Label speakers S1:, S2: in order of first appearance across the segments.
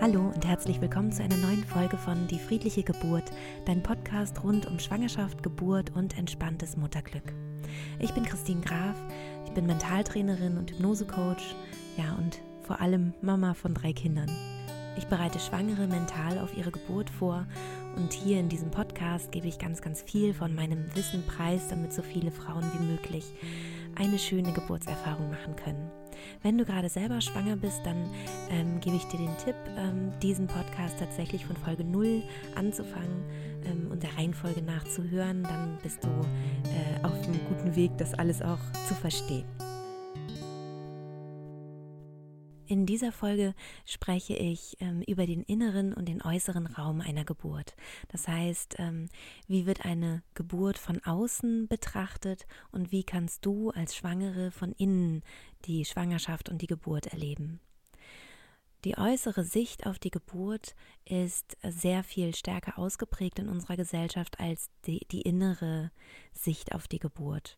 S1: Hallo und herzlich willkommen zu einer neuen Folge von Die friedliche Geburt, dein Podcast rund um Schwangerschaft, Geburt und entspanntes Mutterglück. Ich bin Christine Graf, ich bin Mentaltrainerin und Hypnosecoach, ja und vor allem Mama von drei Kindern. Ich bereite Schwangere mental auf ihre Geburt vor und hier in diesem Podcast gebe ich ganz, ganz viel von meinem Wissen preis, damit so viele Frauen wie möglich eine schöne Geburtserfahrung machen können. Wenn du gerade selber schwanger bist, dann ähm, gebe ich dir den Tipp, ähm, diesen Podcast tatsächlich von Folge 0 anzufangen ähm, und der Reihenfolge nachzuhören. Dann bist du äh, auf einem guten Weg, das alles auch zu verstehen. In dieser Folge spreche ich ähm, über den inneren und den äußeren Raum einer Geburt. Das heißt, ähm, wie wird eine Geburt von außen betrachtet und wie kannst du als Schwangere von innen die Schwangerschaft und die Geburt erleben. Die äußere Sicht auf die Geburt ist sehr viel stärker ausgeprägt in unserer Gesellschaft als die, die innere Sicht auf die Geburt.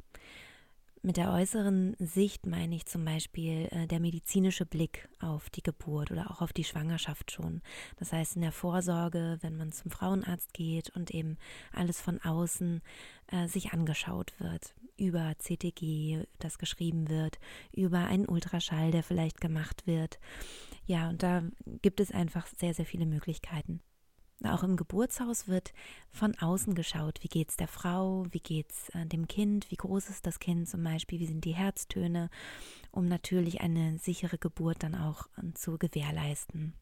S1: Mit der äußeren Sicht meine ich zum Beispiel äh, der medizinische Blick auf die Geburt oder auch auf die Schwangerschaft schon. Das heißt in der Vorsorge, wenn man zum Frauenarzt geht und eben alles von außen äh, sich angeschaut wird, über CTG, das geschrieben wird, über einen Ultraschall, der vielleicht gemacht wird. Ja, und da gibt es einfach sehr, sehr viele Möglichkeiten. Auch im Geburtshaus wird von außen geschaut, wie geht es der Frau, wie geht's äh, dem Kind, wie groß ist das Kind zum Beispiel, wie sind die Herztöne, um natürlich eine sichere Geburt dann auch äh, zu gewährleisten.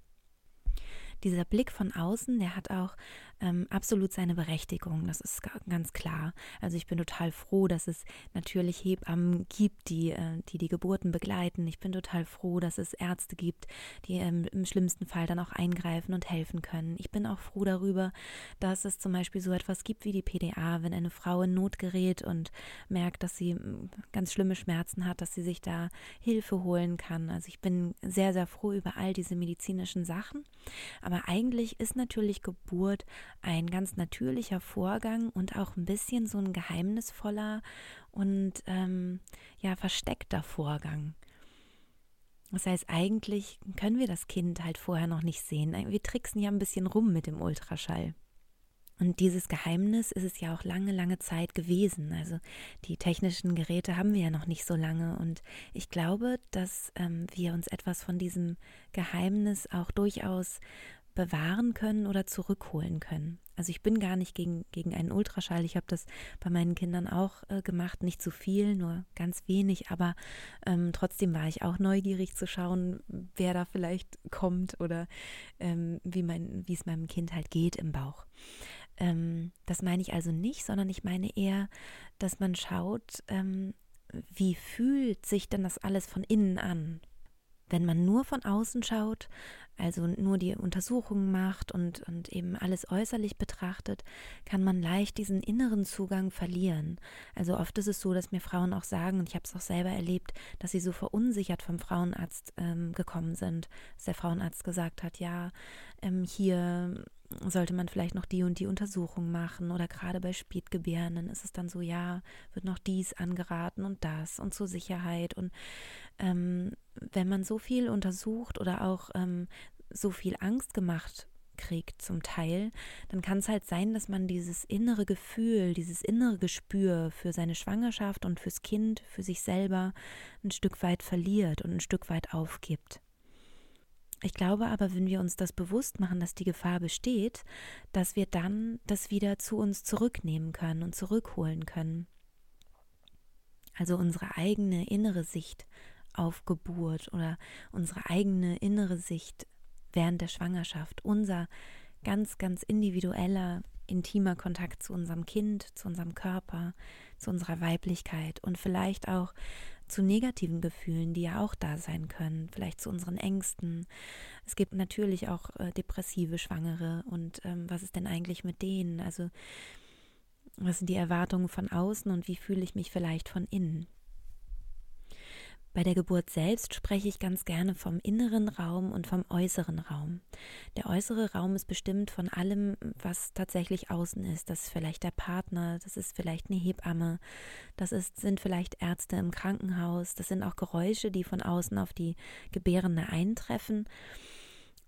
S1: Dieser Blick von außen, der hat auch ähm, absolut seine Berechtigung, das ist ganz klar. Also ich bin total froh, dass es natürlich Hebammen gibt, die, äh, die die Geburten begleiten. Ich bin total froh, dass es Ärzte gibt, die ähm, im schlimmsten Fall dann auch eingreifen und helfen können. Ich bin auch froh darüber, dass es zum Beispiel so etwas gibt wie die PDA, wenn eine Frau in Not gerät und merkt, dass sie ganz schlimme Schmerzen hat, dass sie sich da Hilfe holen kann. Also ich bin sehr, sehr froh über all diese medizinischen Sachen. Aber eigentlich ist natürlich Geburt ein ganz natürlicher Vorgang und auch ein bisschen so ein geheimnisvoller und ähm, ja versteckter Vorgang. Das heißt, eigentlich können wir das Kind halt vorher noch nicht sehen. Wir tricksen ja ein bisschen rum mit dem Ultraschall. Und dieses Geheimnis ist es ja auch lange, lange Zeit gewesen. Also die technischen Geräte haben wir ja noch nicht so lange. Und ich glaube, dass ähm, wir uns etwas von diesem Geheimnis auch durchaus bewahren können oder zurückholen können. Also ich bin gar nicht gegen, gegen einen Ultraschall. Ich habe das bei meinen Kindern auch äh, gemacht, nicht zu viel, nur ganz wenig, aber ähm, trotzdem war ich auch neugierig zu schauen, wer da vielleicht kommt oder ähm, wie, es meinem Kind halt geht im Bauch. Ähm, das meine ich also nicht, sondern ich meine eher, dass man schaut, ähm, wie fühlt sich denn das alles von innen an? Wenn man nur von außen schaut, also nur die Untersuchungen macht und, und eben alles äußerlich betrachtet, kann man leicht diesen inneren Zugang verlieren. Also oft ist es so, dass mir Frauen auch sagen, und ich habe es auch selber erlebt, dass sie so verunsichert vom Frauenarzt ähm, gekommen sind, dass der Frauenarzt gesagt hat, ja, ähm, hier sollte man vielleicht noch die und die Untersuchung machen oder gerade bei Spätgebärenden ist es dann so, ja, wird noch dies angeraten und das und zur Sicherheit und ähm, wenn man so viel untersucht oder auch ähm, so viel Angst gemacht kriegt zum Teil, dann kann es halt sein, dass man dieses innere Gefühl, dieses innere Gespür für seine Schwangerschaft und fürs Kind, für sich selber ein Stück weit verliert und ein Stück weit aufgibt. Ich glaube aber, wenn wir uns das bewusst machen, dass die Gefahr besteht, dass wir dann das wieder zu uns zurücknehmen können und zurückholen können. Also unsere eigene innere Sicht auf Geburt oder unsere eigene innere Sicht während der Schwangerschaft, unser ganz, ganz individueller, intimer Kontakt zu unserem Kind, zu unserem Körper, zu unserer Weiblichkeit und vielleicht auch zu negativen Gefühlen, die ja auch da sein können, vielleicht zu unseren Ängsten. Es gibt natürlich auch äh, depressive Schwangere und ähm, was ist denn eigentlich mit denen? Also was sind die Erwartungen von außen und wie fühle ich mich vielleicht von innen? Bei der Geburt selbst spreche ich ganz gerne vom inneren Raum und vom äußeren Raum. Der äußere Raum ist bestimmt von allem, was tatsächlich außen ist. Das ist vielleicht der Partner, das ist vielleicht eine Hebamme, das ist, sind vielleicht Ärzte im Krankenhaus, das sind auch Geräusche, die von außen auf die Gebärende eintreffen.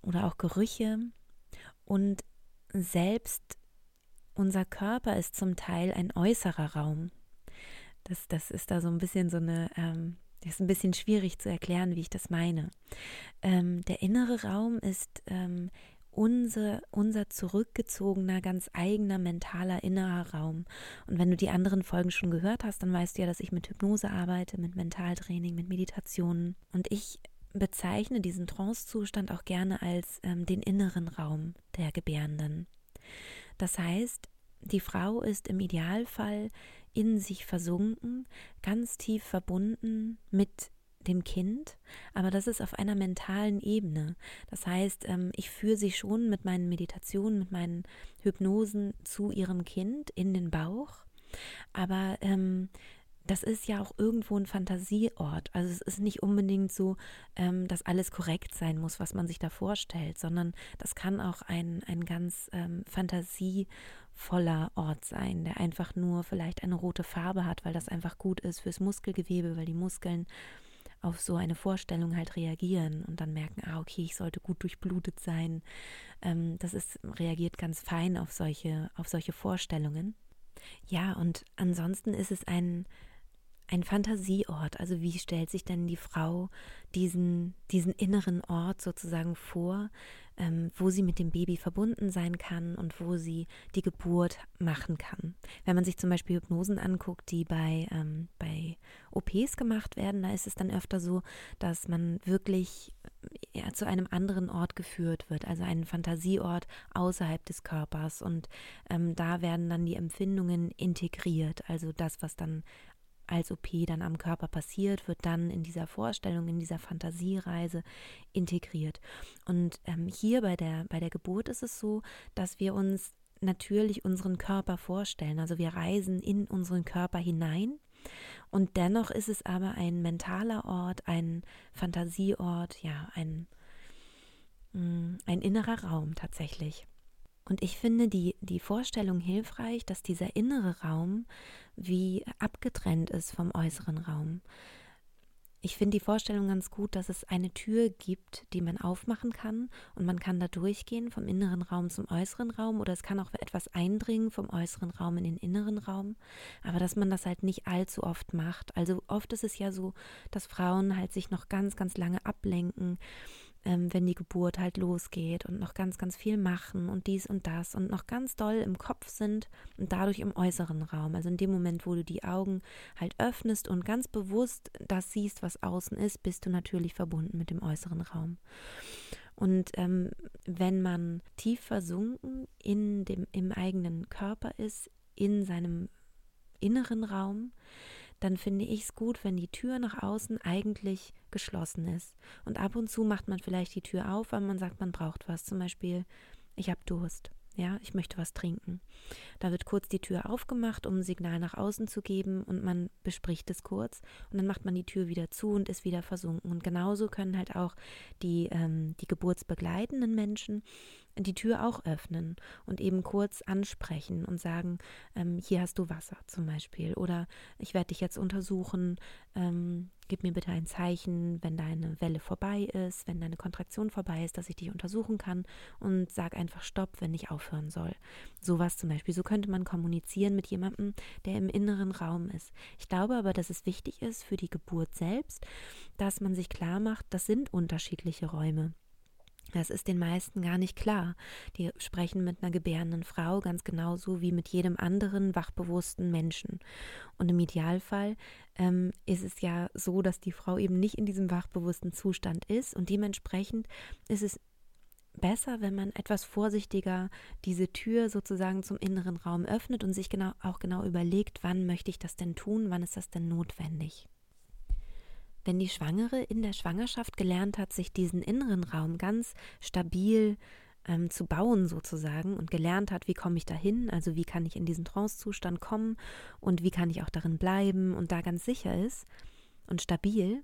S1: oder auch Gerüche und selbst unser Körper ist zum Teil ein äußerer Raum. Das, das ist da so ein bisschen so eine, ähm, das ist ein bisschen schwierig zu erklären, wie ich das meine. Ähm, der innere Raum ist ähm, unser, unser zurückgezogener, ganz eigener mentaler innerer Raum. Und wenn du die anderen Folgen schon gehört hast, dann weißt du ja, dass ich mit Hypnose arbeite, mit Mentaltraining, mit Meditationen. Und ich bezeichne diesen Trancezustand auch gerne als ähm, den inneren Raum der Gebärenden. Das heißt, die Frau ist im Idealfall in sich versunken, ganz tief verbunden mit dem Kind, aber das ist auf einer mentalen Ebene. Das heißt, ähm, ich führe sie schon mit meinen Meditationen, mit meinen Hypnosen zu ihrem Kind in den Bauch, aber ähm, das ist ja auch irgendwo ein Fantasieort. Also es ist nicht unbedingt so, ähm, dass alles korrekt sein muss, was man sich da vorstellt, sondern das kann auch ein, ein ganz ähm, fantasievoller Ort sein, der einfach nur vielleicht eine rote Farbe hat, weil das einfach gut ist fürs Muskelgewebe, weil die Muskeln auf so eine Vorstellung halt reagieren und dann merken, ah, okay, ich sollte gut durchblutet sein. Ähm, das ist, reagiert ganz fein auf solche, auf solche Vorstellungen. Ja, und ansonsten ist es ein, ein Fantasieort. Also wie stellt sich denn die Frau diesen, diesen inneren Ort sozusagen vor, ähm, wo sie mit dem Baby verbunden sein kann und wo sie die Geburt machen kann. Wenn man sich zum Beispiel Hypnosen anguckt, die bei, ähm, bei OPs gemacht werden, da ist es dann öfter so, dass man wirklich ja, zu einem anderen Ort geführt wird, also einen Fantasieort außerhalb des Körpers. Und ähm, da werden dann die Empfindungen integriert, also das, was dann als OP dann am Körper passiert, wird dann in dieser Vorstellung, in dieser Fantasiereise integriert. Und ähm, hier bei der, bei der Geburt ist es so, dass wir uns natürlich unseren Körper vorstellen. Also wir reisen in unseren Körper hinein. Und dennoch ist es aber ein mentaler Ort, ein Fantasieort, ja, ein, mm, ein innerer Raum tatsächlich. Und ich finde die, die Vorstellung hilfreich, dass dieser innere Raum wie abgetrennt ist vom äußeren Raum. Ich finde die Vorstellung ganz gut, dass es eine Tür gibt, die man aufmachen kann und man kann da durchgehen vom inneren Raum zum äußeren Raum oder es kann auch etwas eindringen vom äußeren Raum in den inneren Raum, aber dass man das halt nicht allzu oft macht. Also oft ist es ja so, dass Frauen halt sich noch ganz, ganz lange ablenken ähm, wenn die Geburt halt losgeht und noch ganz, ganz viel machen und dies und das und noch ganz doll im Kopf sind und dadurch im äußeren Raum. Also in dem Moment, wo du die Augen halt öffnest und ganz bewusst das siehst, was außen ist, bist du natürlich verbunden mit dem äußeren Raum. Und ähm, wenn man tief versunken in dem, im eigenen Körper ist, in seinem inneren Raum, dann finde ich es gut, wenn die Tür nach außen eigentlich geschlossen ist. Und ab und zu macht man vielleicht die Tür auf, weil man sagt, man braucht was. Zum Beispiel, ich habe Durst. Ja, ich möchte was trinken. Da wird kurz die Tür aufgemacht, um ein Signal nach außen zu geben und man bespricht es kurz und dann macht man die Tür wieder zu und ist wieder versunken. Und genauso können halt auch die, ähm, die geburtsbegleitenden Menschen die Tür auch öffnen und eben kurz ansprechen und sagen, ähm, hier hast du Wasser zum Beispiel oder ich werde dich jetzt untersuchen, ähm, gib mir bitte ein Zeichen, wenn deine Welle vorbei ist, wenn deine Kontraktion vorbei ist, dass ich dich untersuchen kann und sag einfach Stopp, wenn ich aufhören soll. Sowas zum Beispiel. So könnte man kommunizieren mit jemandem, der im inneren Raum ist. Ich glaube aber, dass es wichtig ist für die Geburt selbst, dass man sich klar macht, das sind unterschiedliche Räume. Das ist den meisten gar nicht klar. Die sprechen mit einer gebärenden Frau ganz genauso wie mit jedem anderen wachbewussten Menschen. Und im Idealfall ähm, ist es ja so, dass die Frau eben nicht in diesem wachbewussten Zustand ist und dementsprechend ist es besser, wenn man etwas vorsichtiger diese Tür sozusagen zum inneren Raum öffnet und sich genau auch genau überlegt, wann möchte ich das denn tun, wann ist das denn notwendig. Wenn die Schwangere in der Schwangerschaft gelernt hat, sich diesen inneren Raum ganz stabil ähm, zu bauen sozusagen und gelernt hat, wie komme ich dahin, also wie kann ich in diesen Trancezustand kommen und wie kann ich auch darin bleiben und da ganz sicher ist und stabil,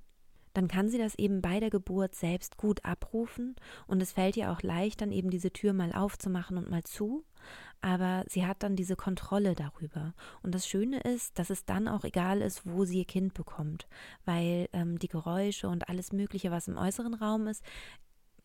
S1: dann kann sie das eben bei der Geburt selbst gut abrufen und es fällt ihr auch leicht, dann eben diese Tür mal aufzumachen und mal zu aber sie hat dann diese Kontrolle darüber. Und das Schöne ist, dass es dann auch egal ist, wo sie ihr Kind bekommt, weil ähm, die Geräusche und alles Mögliche, was im äußeren Raum ist,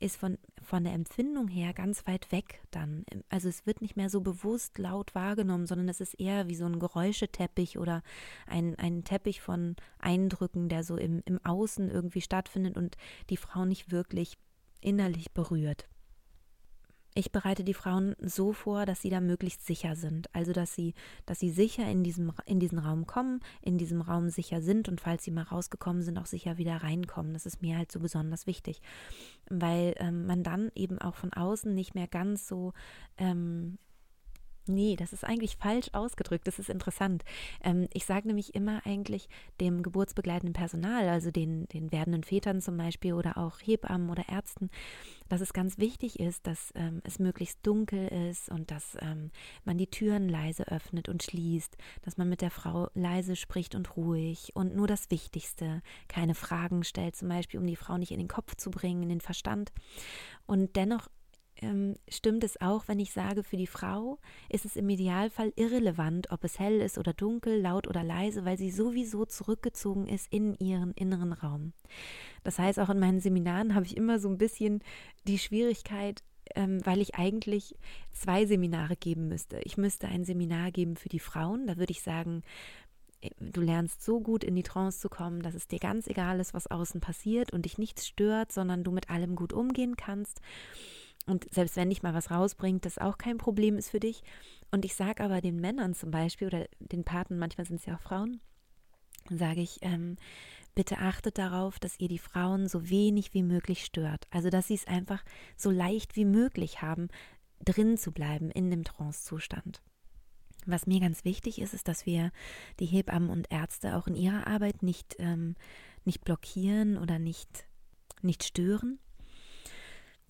S1: ist von, von der Empfindung her ganz weit weg dann. Also es wird nicht mehr so bewusst laut wahrgenommen, sondern es ist eher wie so ein Geräuscheteppich oder ein, ein Teppich von Eindrücken, der so im, im Außen irgendwie stattfindet und die Frau nicht wirklich innerlich berührt. Ich bereite die Frauen so vor, dass sie da möglichst sicher sind. Also dass sie, dass sie sicher in, diesem, in diesen Raum kommen, in diesem Raum sicher sind und falls sie mal rausgekommen sind, auch sicher wieder reinkommen. Das ist mir halt so besonders wichtig. Weil ähm, man dann eben auch von außen nicht mehr ganz so ähm, Nee, das ist eigentlich falsch ausgedrückt. Das ist interessant. Ähm, ich sage nämlich immer eigentlich dem geburtsbegleitenden Personal, also den, den werdenden Vätern zum Beispiel oder auch Hebammen oder Ärzten, dass es ganz wichtig ist, dass ähm, es möglichst dunkel ist und dass ähm, man die Türen leise öffnet und schließt, dass man mit der Frau leise spricht und ruhig und nur das Wichtigste, keine Fragen stellt, zum Beispiel, um die Frau nicht in den Kopf zu bringen, in den Verstand. Und dennoch ähm, stimmt es auch, wenn ich sage, für die Frau ist es im Idealfall irrelevant, ob es hell ist oder dunkel, laut oder leise, weil sie sowieso zurückgezogen ist in ihren inneren Raum. Das heißt, auch in meinen Seminaren habe ich immer so ein bisschen die Schwierigkeit, ähm, weil ich eigentlich zwei Seminare geben müsste. Ich müsste ein Seminar geben für die Frauen, da würde ich sagen, äh, du lernst so gut in die Trance zu kommen, dass es dir ganz egal ist, was außen passiert und dich nichts stört, sondern du mit allem gut umgehen kannst. Und selbst wenn dich mal was rausbringt, das auch kein Problem ist für dich. Und ich sage aber den Männern zum Beispiel oder den Paten, manchmal sind es ja auch Frauen, sage ich, ähm, bitte achtet darauf, dass ihr die Frauen so wenig wie möglich stört. Also dass sie es einfach so leicht wie möglich haben, drin zu bleiben in dem Trance-Zustand. Was mir ganz wichtig ist, ist, dass wir die Hebammen und Ärzte auch in ihrer Arbeit nicht, ähm, nicht blockieren oder nicht, nicht stören,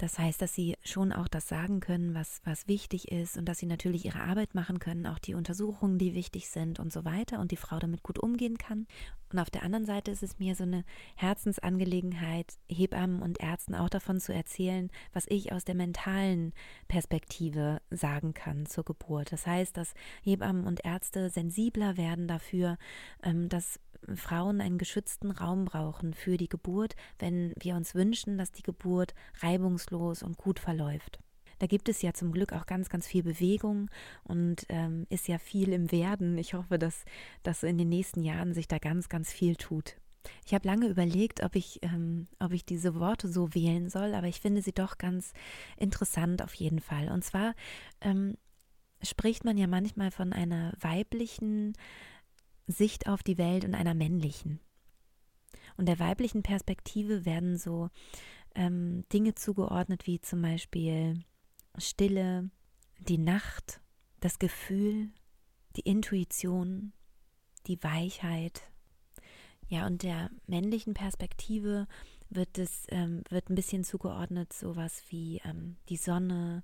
S1: das heißt, dass sie schon auch das sagen können, was, was wichtig ist und dass sie natürlich ihre Arbeit machen können, auch die Untersuchungen, die wichtig sind und so weiter und die Frau damit gut umgehen kann. Und auf der anderen Seite ist es mir so eine Herzensangelegenheit, Hebammen und Ärzten auch davon zu erzählen, was ich aus der mentalen Perspektive sagen kann zur Geburt. Das heißt, dass Hebammen und Ärzte sensibler werden dafür, ähm, dass Frauen einen geschützten Raum brauchen für die Geburt, wenn wir uns wünschen, dass die Geburt reibungslos und gut verläuft. Da gibt es ja zum Glück auch ganz, ganz viel Bewegung und ähm, ist ja viel im Werden. Ich hoffe, dass, dass in den nächsten Jahren sich da ganz, ganz viel tut. Ich habe lange überlegt, ob ich, ähm, ob ich diese Worte so wählen soll, aber ich finde sie doch ganz interessant auf jeden Fall. Und zwar ähm, spricht man ja manchmal von einer weiblichen Sicht auf die Welt und einer männlichen. Und der weiblichen Perspektive werden so ähm, Dinge zugeordnet wie zum Beispiel Stille, die Nacht, das Gefühl, die Intuition, die Weichheit. Ja, und der männlichen Perspektive wird es ähm, wird ein bisschen zugeordnet sowas wie ähm, die Sonne,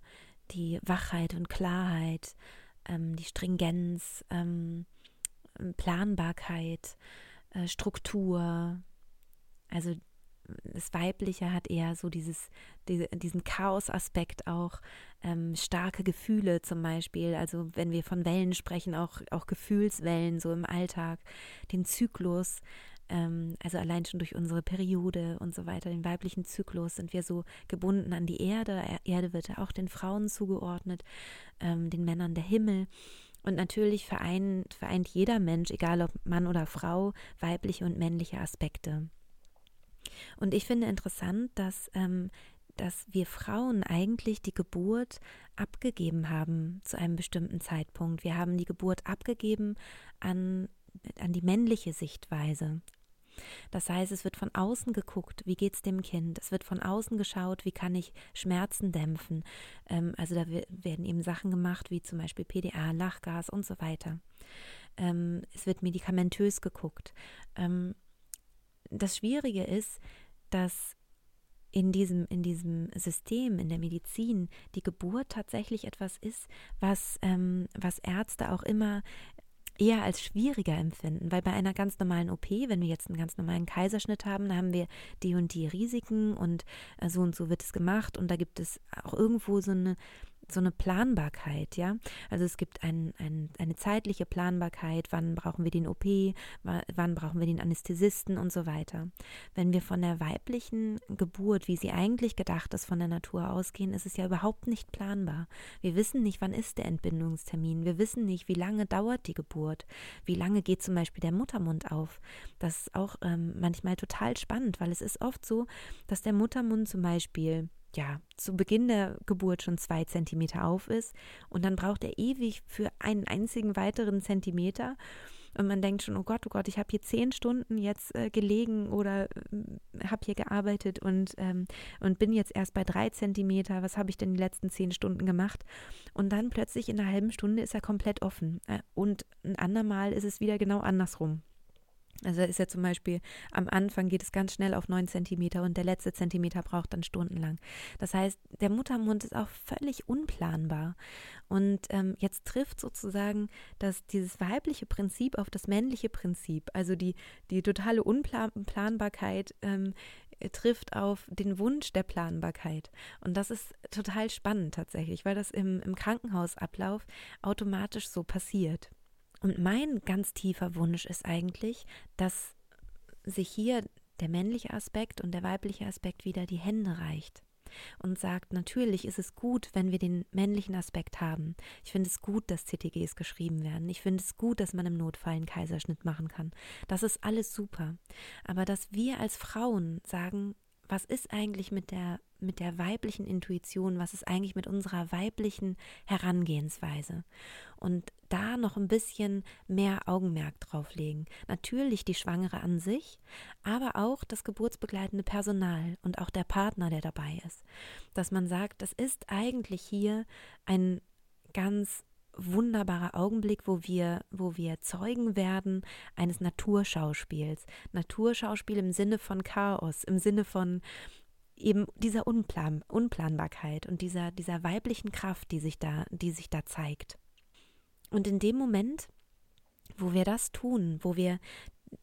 S1: die Wachheit und Klarheit, ähm, die Stringenz, ähm, Planbarkeit, äh, Struktur. Also das Weibliche hat eher so dieses, diese, diesen Chaos-Aspekt auch, ähm, starke Gefühle zum Beispiel, also wenn wir von Wellen sprechen, auch, auch Gefühlswellen so im Alltag, den Zyklus, ähm, also allein schon durch unsere Periode und so weiter, den weiblichen Zyklus sind wir so gebunden an die Erde, Erde wird ja auch den Frauen zugeordnet, ähm, den Männern der Himmel und natürlich vereint, vereint jeder Mensch, egal ob Mann oder Frau, weibliche und männliche Aspekte. Und ich finde interessant, dass, ähm, dass wir Frauen eigentlich die Geburt abgegeben haben zu einem bestimmten Zeitpunkt. Wir haben die Geburt abgegeben an, an die männliche Sichtweise, das heißt, es wird von außen geguckt, wie geht es dem Kind. Es wird von außen geschaut, wie kann ich Schmerzen dämpfen. Ähm, also da werden eben Sachen gemacht, wie zum Beispiel PDA, Lachgas und so weiter. Ähm, es wird medikamentös geguckt. Ähm, das Schwierige ist, dass in diesem, in diesem System, in der Medizin, die Geburt tatsächlich etwas ist, was, ähm, was Ärzte auch immer eher als schwieriger empfinden, weil bei einer ganz normalen OP, wenn wir jetzt einen ganz normalen Kaiserschnitt haben, da haben wir die und die Risiken und äh, so und so wird es gemacht und da gibt es auch irgendwo so eine so eine Planbarkeit, ja. Also es gibt ein, ein, eine zeitliche Planbarkeit, wann brauchen wir den OP, wann brauchen wir den Anästhesisten und so weiter. Wenn wir von der weiblichen Geburt, wie sie eigentlich gedacht ist, von der Natur ausgehen, ist es ja überhaupt nicht planbar. Wir wissen nicht, wann ist der Entbindungstermin. Wir wissen nicht, wie lange dauert die Geburt. Wie lange geht zum Beispiel der Muttermund auf. Das ist auch ähm, manchmal total spannend, weil es ist oft so, dass der Muttermund zum Beispiel ja, zu Beginn der Geburt schon zwei Zentimeter auf ist und dann braucht er ewig für einen einzigen weiteren Zentimeter. Und man denkt schon, oh Gott, oh Gott, ich habe hier zehn Stunden jetzt äh, gelegen oder äh, habe hier gearbeitet und, ähm, und bin jetzt erst bei drei Zentimeter. Was habe ich denn die letzten zehn Stunden gemacht? Und dann plötzlich in einer halben Stunde ist er komplett offen. Äh, und ein andermal ist es wieder genau andersrum. Also ist ja zum Beispiel am Anfang geht es ganz schnell auf neun Zentimeter und der letzte Zentimeter braucht dann stundenlang. Das heißt, der Muttermund ist auch völlig unplanbar. Und ähm, jetzt trifft sozusagen dass dieses weibliche Prinzip auf das männliche Prinzip, also die, die totale Unplanbarkeit ähm, trifft auf den Wunsch der Planbarkeit. Und das ist total spannend tatsächlich, weil das im, im Krankenhausablauf automatisch so passiert. Und mein ganz tiefer Wunsch ist eigentlich, dass sich hier der männliche Aspekt und der weibliche Aspekt wieder die Hände reicht und sagt, natürlich ist es gut, wenn wir den männlichen Aspekt haben. Ich finde es gut, dass CTGs geschrieben werden. Ich finde es gut, dass man im Notfall einen Kaiserschnitt machen kann. Das ist alles super. Aber dass wir als Frauen sagen, was ist eigentlich mit der, mit der weiblichen Intuition, was ist eigentlich mit unserer weiblichen Herangehensweise? Und da noch ein bisschen mehr Augenmerk drauf legen. Natürlich die Schwangere an sich, aber auch das geburtsbegleitende Personal und auch der Partner, der dabei ist. Dass man sagt, das ist eigentlich hier ein ganz wunderbarer Augenblick, wo wir, wo wir Zeugen werden eines Naturschauspiels. Naturschauspiel im Sinne von Chaos, im Sinne von eben dieser Unplan Unplanbarkeit und dieser, dieser weiblichen Kraft, die sich da, die sich da zeigt. Und in dem Moment, wo wir das tun, wo wir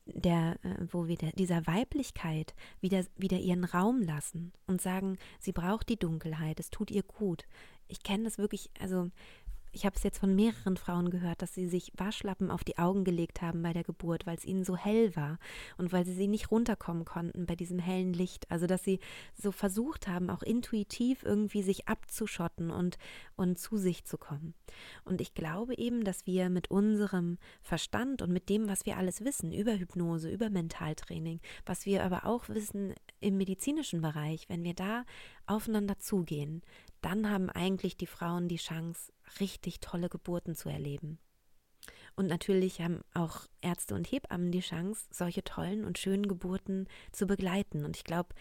S1: der, äh, wo wir der, dieser Weiblichkeit wieder, wieder ihren Raum lassen und sagen, sie braucht die Dunkelheit, es tut ihr gut. Ich kenne das wirklich, also ich habe es jetzt von mehreren Frauen gehört, dass sie sich Waschlappen auf die Augen gelegt haben bei der Geburt, weil es ihnen so hell war und weil sie sie nicht runterkommen konnten bei diesem hellen Licht. Also dass sie so versucht haben, auch intuitiv irgendwie sich abzuschotten und, und zu sich zu kommen. Und ich glaube eben, dass wir mit unserem Verstand und mit dem, was wir alles wissen über Hypnose, über Mentaltraining, was wir aber auch wissen im medizinischen Bereich, wenn wir da aufeinander zugehen, dann haben eigentlich die Frauen die Chance, richtig tolle Geburten zu erleben. Und natürlich haben auch Ärzte und Hebammen die Chance, solche tollen und schönen Geburten zu begleiten. Und ich glaube,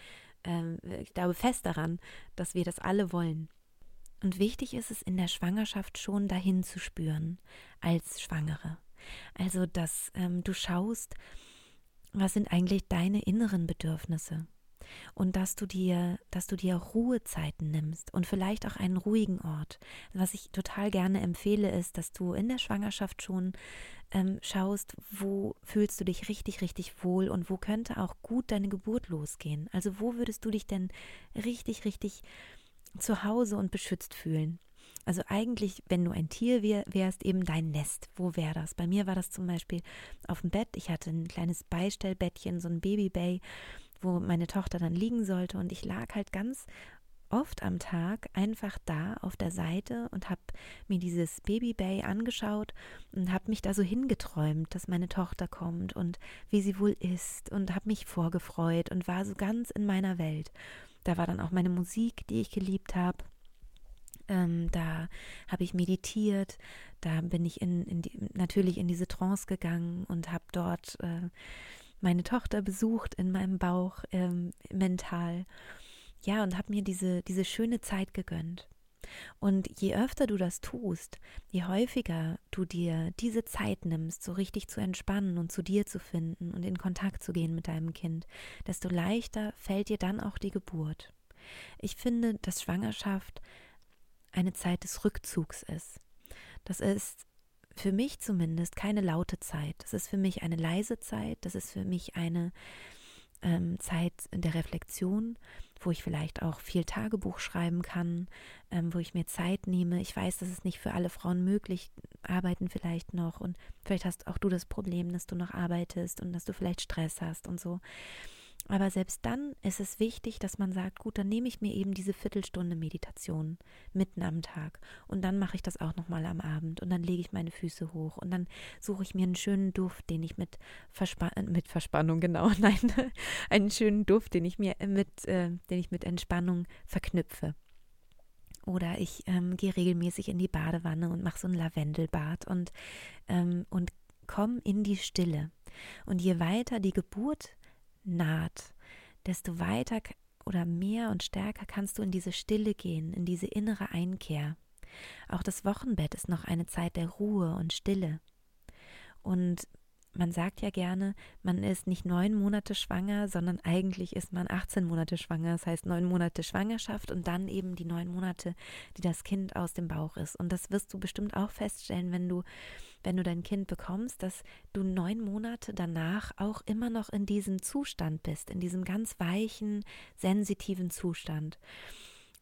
S1: äh, ich glaube fest daran, dass wir das alle wollen. Und wichtig ist es in der Schwangerschaft schon dahin zu spüren, als Schwangere. Also, dass ähm, du schaust, was sind eigentlich deine inneren Bedürfnisse? Und dass du dir, dass du dir Ruhezeiten nimmst und vielleicht auch einen ruhigen Ort. Was ich total gerne empfehle, ist, dass du in der Schwangerschaft schon ähm, schaust, wo fühlst du dich richtig, richtig wohl und wo könnte auch gut deine Geburt losgehen. Also wo würdest du dich denn richtig, richtig zu Hause und beschützt fühlen? Also eigentlich, wenn du ein Tier wär, wärst, eben dein Nest. Wo wäre das? Bei mir war das zum Beispiel auf dem Bett. Ich hatte ein kleines Beistellbettchen, so ein Babybay wo meine Tochter dann liegen sollte. Und ich lag halt ganz oft am Tag einfach da auf der Seite und habe mir dieses Baby Bay angeschaut und habe mich da so hingeträumt, dass meine Tochter kommt und wie sie wohl ist und habe mich vorgefreut und war so ganz in meiner Welt. Da war dann auch meine Musik, die ich geliebt habe. Ähm, da habe ich meditiert, da bin ich in, in die, natürlich in diese Trance gegangen und habe dort äh, meine Tochter besucht in meinem Bauch ähm, mental. Ja, und habe mir diese, diese schöne Zeit gegönnt. Und je öfter du das tust, je häufiger du dir diese Zeit nimmst, so richtig zu entspannen und zu dir zu finden und in Kontakt zu gehen mit deinem Kind, desto leichter fällt dir dann auch die Geburt. Ich finde, dass Schwangerschaft eine Zeit des Rückzugs ist. Das ist für mich zumindest keine laute Zeit. Das ist für mich eine leise Zeit, das ist für mich eine ähm, Zeit der Reflexion wo ich vielleicht auch viel Tagebuch schreiben kann, ähm, wo ich mir Zeit nehme. Ich weiß, das ist nicht für alle Frauen möglich, arbeiten vielleicht noch und vielleicht hast auch du das Problem, dass du noch arbeitest und dass du vielleicht Stress hast und so. Aber selbst dann ist es wichtig, dass man sagt, gut, dann nehme ich mir eben diese Viertelstunde Meditation mitten am Tag und dann mache ich das auch nochmal am Abend und dann lege ich meine Füße hoch und dann suche ich mir einen schönen Duft, den ich mit, Verspa äh, mit Verspannung, genau, nein, einen schönen Duft, den ich mir mit, äh, den ich mit Entspannung verknüpfe. Oder ich ähm, gehe regelmäßig in die Badewanne und mache so ein Lavendelbad und, ähm, und komme in die Stille. Und je weiter die Geburt naht, desto weiter oder mehr und stärker kannst du in diese Stille gehen, in diese innere Einkehr. Auch das Wochenbett ist noch eine Zeit der Ruhe und Stille. Und man sagt ja gerne, man ist nicht neun Monate schwanger, sondern eigentlich ist man 18 Monate schwanger. Das heißt neun Monate Schwangerschaft und dann eben die neun Monate, die das Kind aus dem Bauch ist. Und das wirst du bestimmt auch feststellen, wenn du, wenn du dein Kind bekommst, dass du neun Monate danach auch immer noch in diesem Zustand bist, in diesem ganz weichen, sensitiven Zustand.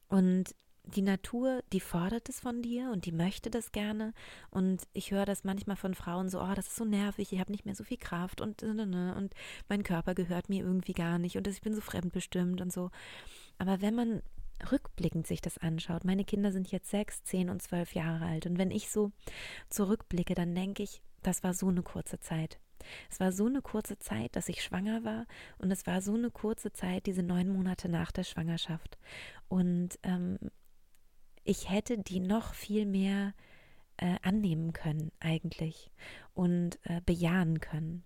S1: Und die Natur, die fordert es von dir und die möchte das gerne. Und ich höre das manchmal von Frauen so, oh, das ist so nervig, ich habe nicht mehr so viel Kraft und, äh, ne, ne, und mein Körper gehört mir irgendwie gar nicht und ich bin so fremdbestimmt und so. Aber wenn man rückblickend sich das anschaut, meine Kinder sind jetzt sechs, zehn und zwölf Jahre alt. Und wenn ich so zurückblicke, dann denke ich, das war so eine kurze Zeit. Es war so eine kurze Zeit, dass ich schwanger war und es war so eine kurze Zeit, diese neun Monate nach der Schwangerschaft. Und ähm, ich hätte die noch viel mehr äh, annehmen können eigentlich und äh, bejahen können.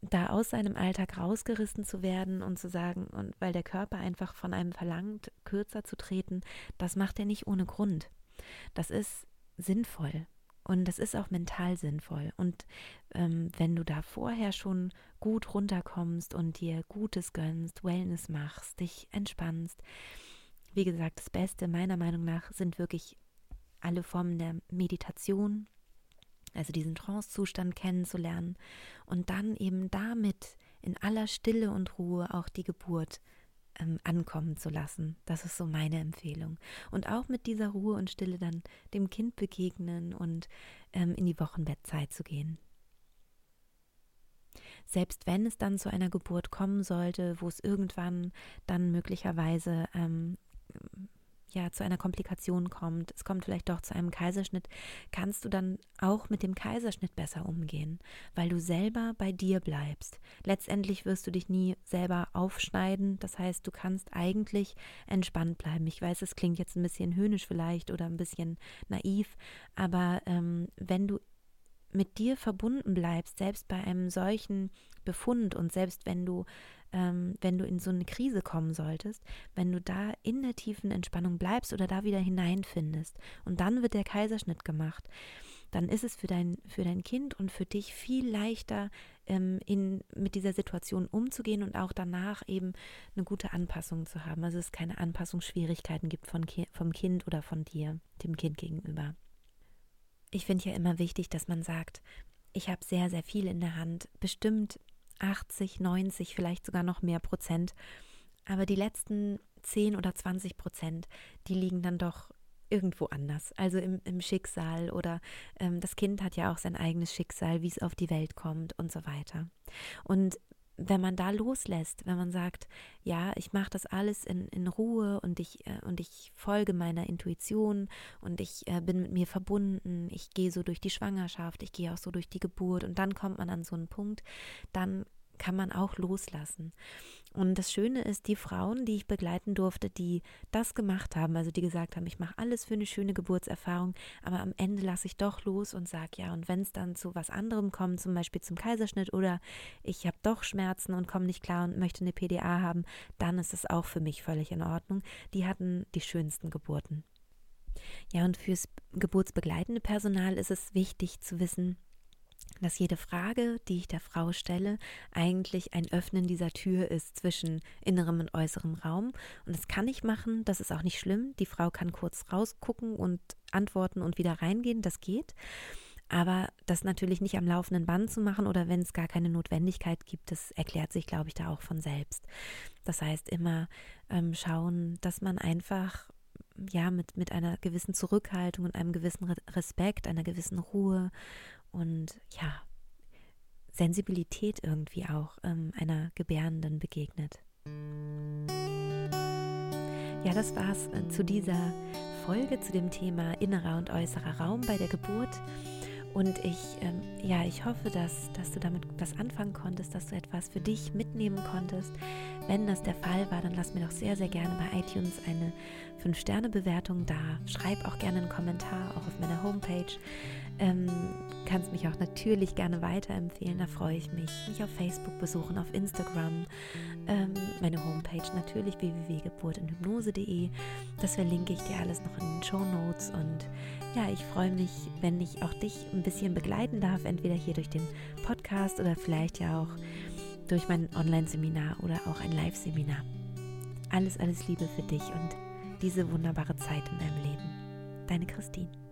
S1: Da aus seinem Alltag rausgerissen zu werden und zu sagen, und weil der Körper einfach von einem verlangt, kürzer zu treten, das macht er nicht ohne Grund. Das ist sinnvoll. Und das ist auch mental sinnvoll. Und ähm, wenn du da vorher schon gut runterkommst und dir Gutes gönnst, Wellness machst, dich entspannst, wie gesagt, das Beste meiner Meinung nach sind wirklich alle Formen der Meditation, also diesen Trance-Zustand kennenzulernen und dann eben damit in aller Stille und Ruhe auch die Geburt ähm, ankommen zu lassen. Das ist so meine Empfehlung. Und auch mit dieser Ruhe und Stille dann dem Kind begegnen und ähm, in die Wochenbettzeit zu gehen. Selbst wenn es dann zu einer Geburt kommen sollte, wo es irgendwann dann möglicherweise ähm, ja zu einer Komplikation kommt, es kommt vielleicht doch zu einem Kaiserschnitt, kannst du dann auch mit dem Kaiserschnitt besser umgehen, weil du selber bei dir bleibst. Letztendlich wirst du dich nie selber aufschneiden, das heißt, du kannst eigentlich entspannt bleiben. Ich weiß, es klingt jetzt ein bisschen höhnisch vielleicht oder ein bisschen naiv, aber ähm, wenn du mit dir verbunden bleibst, selbst bei einem solchen Befund und selbst wenn du ähm, wenn du in so eine Krise kommen solltest, wenn du da in der tiefen Entspannung bleibst oder da wieder hineinfindest und dann wird der Kaiserschnitt gemacht, dann ist es für dein, für dein Kind und für dich viel leichter, ähm, in, mit dieser Situation umzugehen und auch danach eben eine gute Anpassung zu haben. Also es keine Anpassungsschwierigkeiten gibt von, vom Kind oder von dir, dem Kind gegenüber. Ich finde ja immer wichtig, dass man sagt, ich habe sehr, sehr viel in der Hand. Bestimmt 80, 90, vielleicht sogar noch mehr Prozent. Aber die letzten 10 oder 20 Prozent, die liegen dann doch irgendwo anders, also im, im Schicksal oder ähm, das Kind hat ja auch sein eigenes Schicksal, wie es auf die Welt kommt und so weiter. Und wenn man da loslässt, wenn man sagt, ja, ich mache das alles in, in Ruhe und ich, äh, und ich folge meiner Intuition und ich äh, bin mit mir verbunden, ich gehe so durch die Schwangerschaft, ich gehe auch so durch die Geburt und dann kommt man an so einen Punkt, dann kann man auch loslassen. Und das Schöne ist, die Frauen, die ich begleiten durfte, die das gemacht haben, also die gesagt haben, ich mache alles für eine schöne Geburtserfahrung, aber am Ende lasse ich doch los und sage ja, und wenn es dann zu was anderem kommt, zum Beispiel zum Kaiserschnitt oder ich habe doch Schmerzen und komme nicht klar und möchte eine PDA haben, dann ist es auch für mich völlig in Ordnung. Die hatten die schönsten Geburten. Ja, und fürs geburtsbegleitende Personal ist es wichtig zu wissen, dass jede Frage, die ich der Frau stelle, eigentlich ein Öffnen dieser Tür ist zwischen innerem und äußerem Raum. Und das kann ich machen, das ist auch nicht schlimm. Die Frau kann kurz rausgucken und antworten und wieder reingehen, das geht. Aber das natürlich nicht am laufenden Band zu machen oder wenn es gar keine Notwendigkeit gibt, das erklärt sich, glaube ich, da auch von selbst. Das heißt, immer ähm, schauen, dass man einfach ja mit, mit einer gewissen Zurückhaltung und einem gewissen Respekt, einer gewissen Ruhe und ja, Sensibilität irgendwie auch ähm, einer Gebärenden begegnet. Ja, das war's äh, zu dieser Folge zu dem Thema innerer und äußerer Raum bei der Geburt. Und ich, ähm, ja, ich hoffe, dass, dass du damit was anfangen konntest, dass du etwas für dich mitnehmen konntest. Wenn das der Fall war, dann lass mir doch sehr, sehr gerne bei iTunes eine 5-Sterne-Bewertung da. Schreib auch gerne einen Kommentar, auch auf meiner Homepage. Ähm, kannst mich auch natürlich gerne weiterempfehlen, da freue ich mich. Mich auf Facebook besuchen, auf Instagram, ähm, meine Homepage natürlich www.geburtundhypnose.de. Das verlinke ich dir alles noch in den Show Notes und ja, ich freue mich, wenn ich auch dich ein bisschen begleiten darf, entweder hier durch den Podcast oder vielleicht ja auch durch mein Online-Seminar oder auch ein Live-Seminar. Alles, alles Liebe für dich und diese wunderbare Zeit in deinem Leben. Deine Christine.